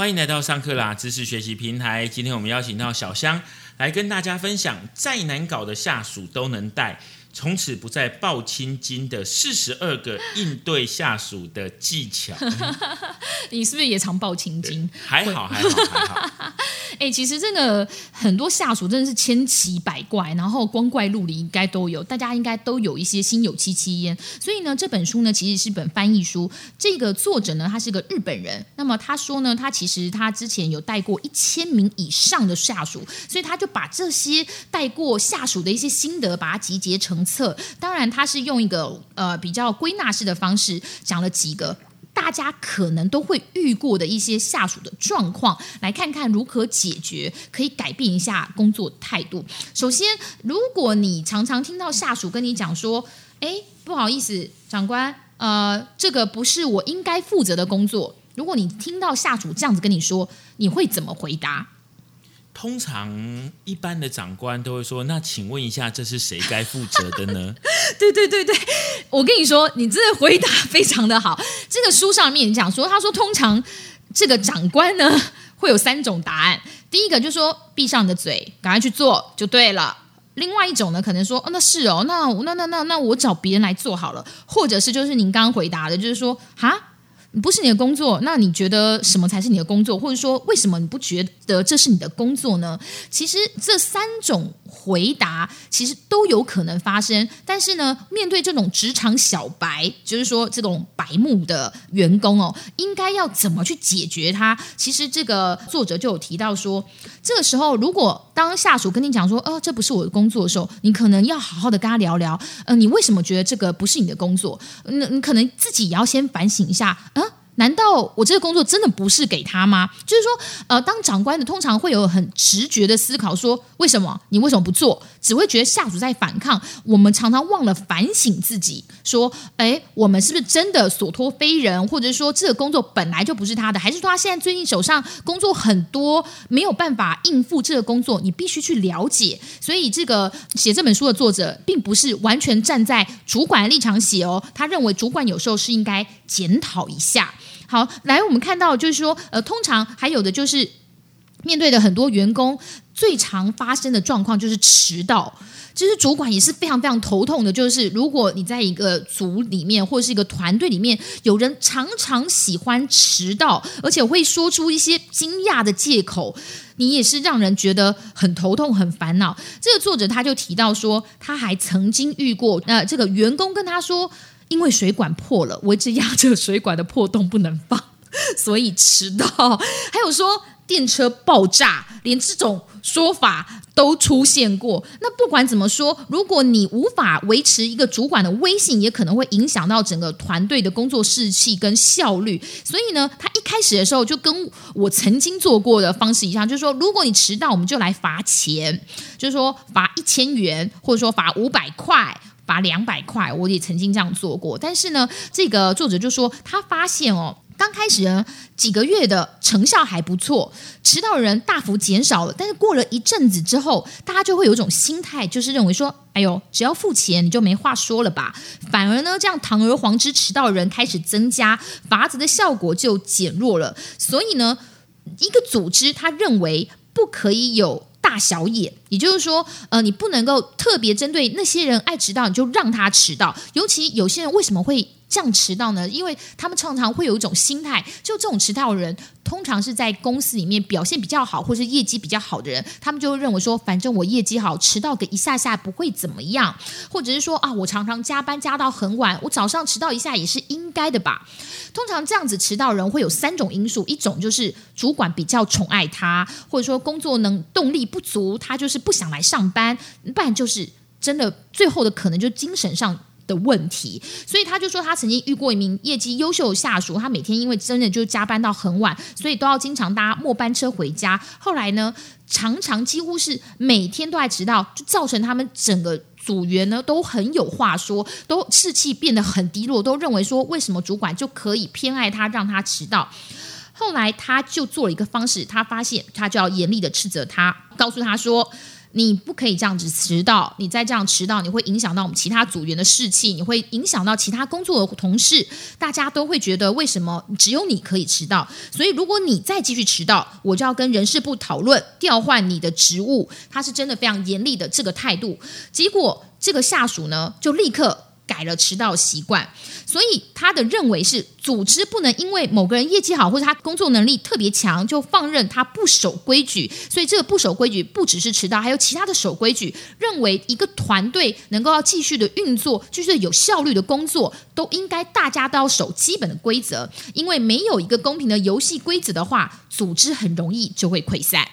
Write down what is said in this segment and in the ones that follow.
欢迎来到上课啦知识学习平台。今天我们邀请到小香来跟大家分享，再难搞的下属都能带。从此不再抱青筋的四十二个应对下属的技巧，你是不是也常抱青筋？还好，还好，还好。哎，其实这个很多下属真的是千奇百怪，然后光怪陆离，应该都有，大家应该都有一些心有戚戚焉。所以呢，这本书呢其实是本翻译书，这个作者呢他是个日本人。那么他说呢，他其实他之前有带过一千名以上的下属，所以他就把这些带过下属的一些心得，把它集结成。册当然，他是用一个呃比较归纳式的方式讲了几个大家可能都会遇过的一些下属的状况，来看看如何解决，可以改变一下工作态度。首先，如果你常常听到下属跟你讲说：“哎，不好意思，长官，呃，这个不是我应该负责的工作。”如果你听到下属这样子跟你说，你会怎么回答？通常一般的长官都会说：“那请问一下，这是谁该负责的呢？” 对对对对，我跟你说，你这回答非常的好。这个书上面讲说，他说通常这个长官呢会有三种答案。第一个就是说，闭上你的嘴，赶快去做就对了。另外一种呢，可能说：“哦，那是哦，那那那那那我找别人来做好了。”或者是就是您刚刚回答的，就是说：“哈。”不是你的工作，那你觉得什么才是你的工作？或者说，为什么你不觉得这是你的工作呢？其实这三种回答其实都有可能发生。但是呢，面对这种职场小白，就是说这种白目的员工哦，应该要怎么去解决它？其实这个作者就有提到说，这个时候如果当下属跟你讲说，哦，这不是我的工作的时候，你可能要好好的跟他聊聊，呃，你为什么觉得这个不是你的工作？那你可能自己也要先反省一下。难道我这个工作真的不是给他吗？就是说，呃，当长官的通常会有很直觉的思考，说为什么你为什么不做？只会觉得下属在反抗。我们常常忘了反省自己，说，哎，我们是不是真的所托非人？或者说，这个工作本来就不是他的？还是说，他现在最近手上工作很多，没有办法应付这个工作？你必须去了解。所以，这个写这本书的作者，并不是完全站在主管的立场写哦。他认为，主管有时候是应该检讨一下。好，来，我们看到就是说，呃，通常还有的就是面对的很多员工最常发生的状况就是迟到，其实主管也是非常非常头痛的。就是如果你在一个组里面或者是一个团队里面，有人常常喜欢迟到，而且会说出一些惊讶的借口，你也是让人觉得很头痛、很烦恼。这个作者他就提到说，他还曾经遇过，呃，这个员工跟他说。因为水管破了，我一直压着水管的破洞不能放，所以迟到。还有说电车爆炸，连这种说法都出现过。那不管怎么说，如果你无法维持一个主管的威信，也可能会影响到整个团队的工作士气跟效率。所以呢，他一开始的时候就跟我曾经做过的方式一样，就是说，如果你迟到，我们就来罚钱，就是说罚一千元，或者说罚五百块。罚两百块，我也曾经这样做过。但是呢，这个作者就说，他发现哦，刚开始呢几个月的成效还不错，迟到人大幅减少了。但是过了一阵子之后，大家就会有一种心态，就是认为说，哎呦，只要付钱你就没话说了吧。反而呢，这样堂而皇之迟到人开始增加，罚则的效果就减弱了。所以呢，一个组织他认为不可以有。大小眼，也就是说，呃，你不能够特别针对那些人爱迟到，你就让他迟到。尤其有些人为什么会？这样迟到呢？因为他们常常会有一种心态，就这种迟到的人，通常是在公司里面表现比较好，或是业绩比较好的人，他们就会认为说，反正我业绩好，迟到个一下下不会怎么样，或者是说啊，我常常加班加到很晚，我早上迟到一下也是应该的吧。通常这样子迟到人会有三种因素，一种就是主管比较宠爱他，或者说工作能动力不足，他就是不想来上班，不然就是真的最后的可能就精神上。的问题，所以他就说他曾经遇过一名业绩优秀的下属，他每天因为真的就加班到很晚，所以都要经常搭末班车回家。后来呢，常常几乎是每天都在迟到，就造成他们整个组员呢都很有话说，都士气变得很低落，都认为说为什么主管就可以偏爱他，让他迟到。后来他就做了一个方式，他发现他就要严厉的斥责他，告诉他说。你不可以这样子迟到，你再这样迟到，你会影响到我们其他组员的士气，你会影响到其他工作的同事，大家都会觉得为什么只有你可以迟到？所以如果你再继续迟到，我就要跟人事部讨论调换你的职务。他是真的非常严厉的这个态度，结果这个下属呢就立刻。改了迟到习惯，所以他的认为是组织不能因为某个人业绩好或者他工作能力特别强就放任他不守规矩。所以这个不守规矩不只是迟到，还有其他的守规矩。认为一个团队能够要继续的运作，就是有效率的工作，都应该大家都要守基本的规则。因为没有一个公平的游戏规则的话，组织很容易就会溃散。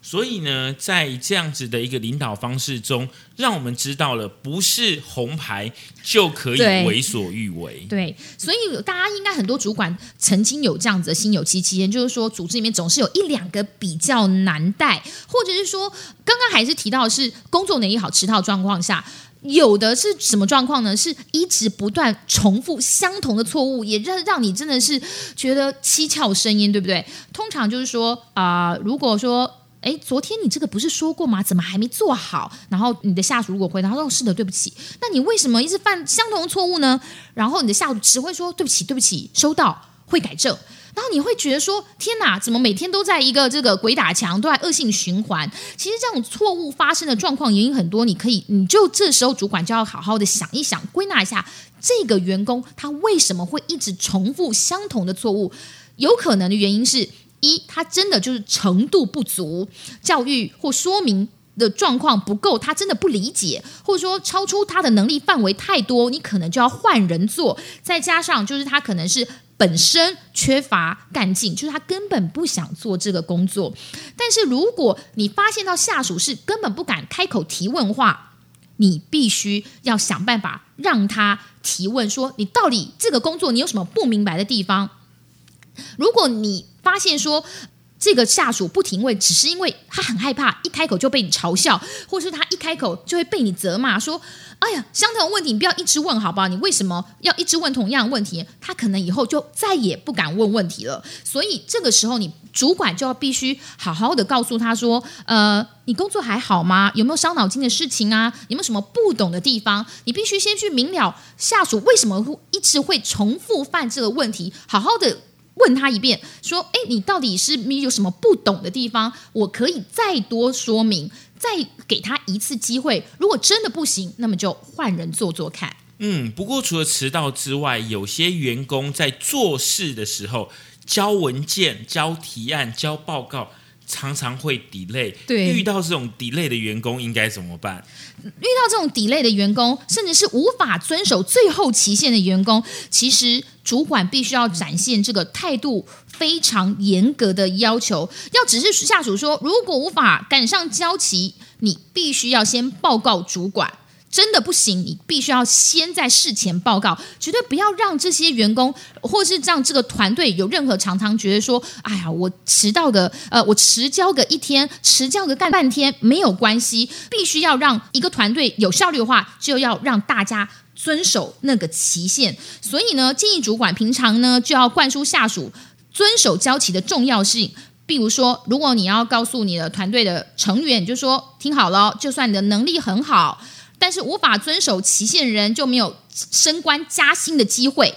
所以呢，在这样子的一个领导方式中，让我们知道了不是红牌就可以为所欲为。对，所以大家应该很多主管曾经有这样子的心有戚戚焉，就是说组织里面总是有一两个比较难带，或者是说刚刚还是提到是工作能力好迟到状况下，有的是什么状况呢？是一直不断重复相同的错误，也让让你真的是觉得七窍生烟，对不对？通常就是说啊，如果说。哎，昨天你这个不是说过吗？怎么还没做好？然后你的下属如果回答说“是的，对不起”，那你为什么一直犯相同的错误呢？然后你的下属只会说“对不起，对不起”，收到会改正。然后你会觉得说：“天哪，怎么每天都在一个这个鬼打墙，都在恶性循环？”其实这种错误发生的状况原因很多，你可以，你就这时候主管就要好好的想一想，归纳一下这个员工他为什么会一直重复相同的错误？有可能的原因是。一，他真的就是程度不足，教育或说明的状况不够，他真的不理解，或者说超出他的能力范围太多，你可能就要换人做。再加上就是他可能是本身缺乏干劲，就是他根本不想做这个工作。但是如果你发现到下属是根本不敢开口提问话，你必须要想办法让他提问，说你到底这个工作你有什么不明白的地方？如果你发现说这个下属不停问，只是因为他很害怕一开口就被你嘲笑，或是他一开口就会被你责骂，说：“哎呀，相同的问题你不要一直问，好不好？你为什么要一直问同样的问题？”他可能以后就再也不敢问问题了。所以这个时候，你主管就要必须好好的告诉他说：“呃，你工作还好吗？有没有伤脑筋的事情啊？有没有什么不懂的地方？你必须先去明了下属为什么会一直会重复犯这个问题，好好的。”问他一遍，说：“哎，你到底是有什么不懂的地方？我可以再多说明，再给他一次机会。如果真的不行，那么就换人做做看。”嗯，不过除了迟到之外，有些员工在做事的时候，交文件、交提案、交报告。常常会 delay，对，遇到这种 delay 的员工应该怎么办？遇到这种 delay 的员工，甚至是无法遵守最后期限的员工，其实主管必须要展现这个态度非常严格的要求。要只是下属说，如果无法赶上交期，你必须要先报告主管。真的不行，你必须要先在事前报告，绝对不要让这些员工或是让这个团队有任何常常觉得说，哎呀，我迟到个呃，我迟交个一天，迟交个干半天没有关系，必须要让一个团队有效率的话，就要让大家遵守那个期限。所以呢，建议主管平常呢就要灌输下属遵守交期的重要性。比如说，如果你要告诉你的团队的成员，就说听好了，就算你的能力很好。但是无法遵守期限人就没有升官加薪的机会。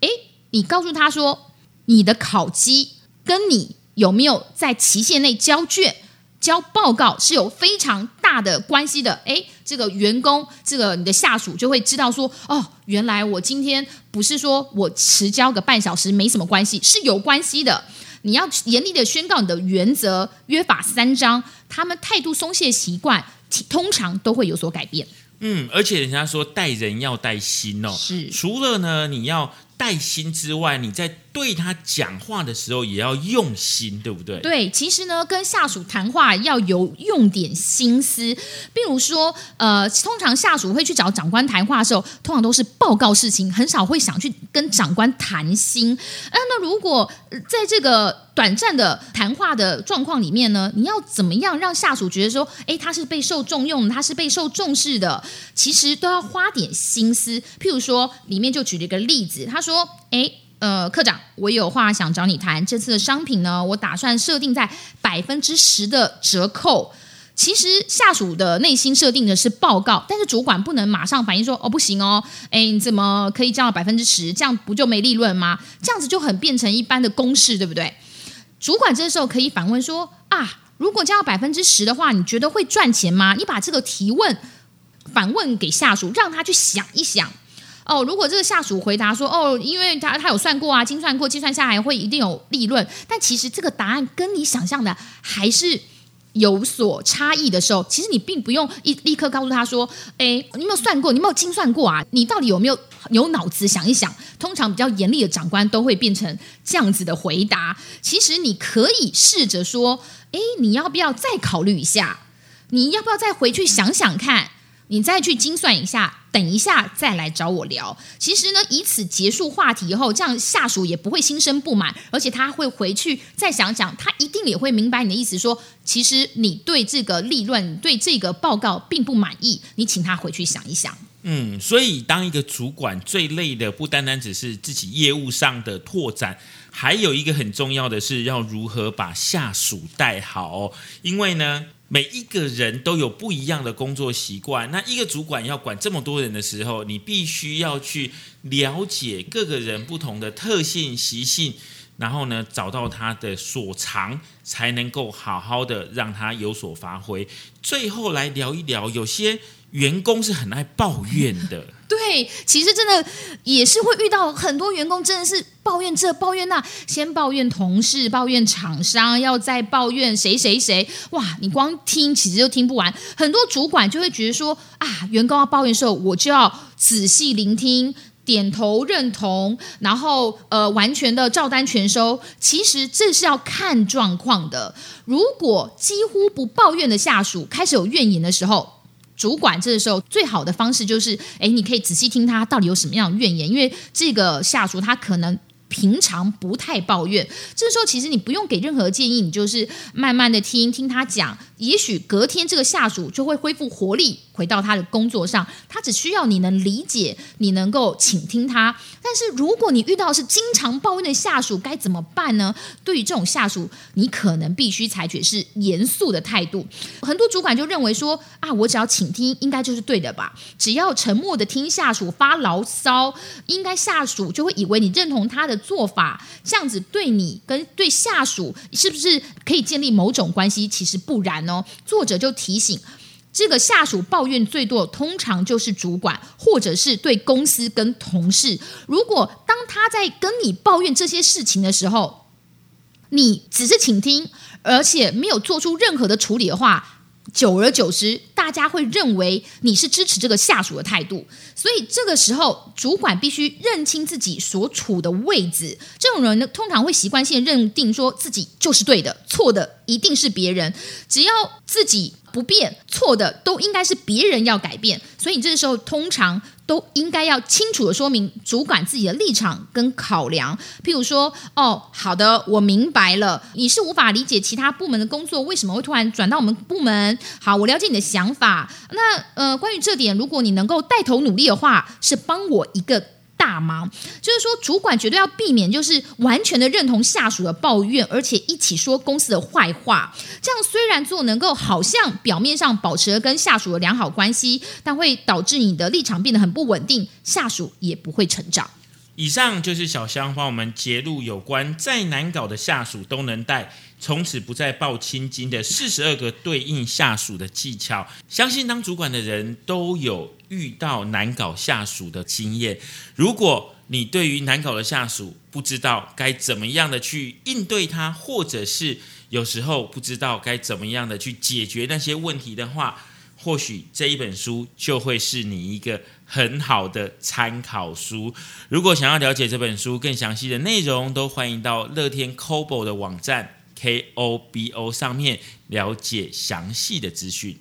诶，你告诉他说，你的考绩跟你有没有在期限内交卷、交报告是有非常大的关系的。诶，这个员工，这个你的下属就会知道说，哦，原来我今天不是说我迟交个半小时没什么关系，是有关系的。你要严厉的宣告你的原则、约法三章，他们态度松懈习惯。通常都会有所改变。嗯，而且人家说带人要带心哦，是除了呢，你要带心之外，你在。对他讲话的时候也要用心，对不对？对，其实呢，跟下属谈话要有用点心思。比如说，呃，通常下属会去找长官谈话的时候，通常都是报告事情，很少会想去跟长官谈心。啊，那如果在这个短暂的谈话的状况里面呢，你要怎么样让下属觉得说，哎，他是备受重用，他是备受重视的？其实都要花点心思。譬如说，里面就举了一个例子，他说，哎。呃，科长，我有话想找你谈。这次的商品呢，我打算设定在百分之十的折扣。其实下属的内心设定的是报告，但是主管不能马上反应说：“哦，不行哦，哎，你怎么可以降到百分之十？这样不就没利润吗？这样子就很变成一般的公式，对不对？”主管这时候可以反问说：“啊，如果降到百分之十的话，你觉得会赚钱吗？”你把这个提问反问给下属，让他去想一想。哦，如果这个下属回答说：“哦，因为他他有算过啊，精算过，计算下来会一定有利润。”但其实这个答案跟你想象的还是。有所差异的时候，其实你并不用一立刻告诉他说：“哎，你有没有算过？你有没有精算过啊？你到底有没有有脑子想一想？”通常比较严厉的长官都会变成这样子的回答。其实你可以试着说：“哎，你要不要再考虑一下？你要不要再回去想想看？你再去精算一下。”等一下再来找我聊。其实呢，以此结束话题以后，这样下属也不会心生不满，而且他会回去再想想，他一定也会明白你的意思。说，其实你对这个利润、对这个报告并不满意，你请他回去想一想。嗯，所以当一个主管最累的，不单单只是自己业务上的拓展，还有一个很重要的是要如何把下属带好。因为呢。每一个人都有不一样的工作习惯。那一个主管要管这么多人的时候，你必须要去了解各个人不同的特性习性，然后呢，找到他的所长，才能够好好的让他有所发挥。最后来聊一聊，有些。员工是很爱抱怨的，对，其实真的也是会遇到很多员工，真的是抱怨这抱怨那，先抱怨同事，抱怨厂商，要再抱怨谁谁谁，哇，你光听其实就听不完。很多主管就会觉得说啊，员工要抱怨的时候，我就要仔细聆听，点头认同，然后呃，完全的照单全收。其实这是要看状况的。如果几乎不抱怨的下属开始有怨言的时候，主管这个时候最好的方式就是，哎，你可以仔细听他到底有什么样的怨言，因为这个下属他可能。平常不太抱怨，这时候其实你不用给任何建议，你就是慢慢的听听他讲，也许隔天这个下属就会恢复活力，回到他的工作上。他只需要你能理解，你能够倾听他。但是如果你遇到是经常抱怨的下属，该怎么办呢？对于这种下属，你可能必须采取是严肃的态度。很多主管就认为说啊，我只要倾听，应该就是对的吧？只要沉默的听下属发牢骚，应该下属就会以为你认同他的。做法这样子对你跟对下属是不是可以建立某种关系？其实不然哦。作者就提醒，这个下属抱怨最多，通常就是主管或者是对公司跟同事。如果当他在跟你抱怨这些事情的时候，你只是倾听，而且没有做出任何的处理的话。久而久之，大家会认为你是支持这个下属的态度，所以这个时候，主管必须认清自己所处的位置。这种人呢，通常会习惯性认定说自己就是对的，错的一定是别人。只要自己。不变错的都应该是别人要改变，所以你这个时候通常都应该要清楚的说明主管自己的立场跟考量。譬如说，哦，好的，我明白了，你是无法理解其他部门的工作为什么会突然转到我们部门。好，我了解你的想法。那呃，关于这点，如果你能够带头努力的话，是帮我一个。大忙，就是说，主管绝对要避免，就是完全的认同下属的抱怨，而且一起说公司的坏话。这样虽然做能够好像表面上保持了跟下属的良好关系，但会导致你的立场变得很不稳定，下属也不会成长。以上就是小香帮我们揭露有关再难搞的下属都能带。从此不再报青金的四十二个对应下属的技巧，相信当主管的人都有遇到难搞下属的经验。如果你对于难搞的下属不知道该怎么样的去应对他，或者是有时候不知道该怎么样的去解决那些问题的话，或许这一本书就会是你一个很好的参考书。如果想要了解这本书更详细的内容，都欢迎到乐天 Kobo 的网站。K O B O 上面了解详细的资讯。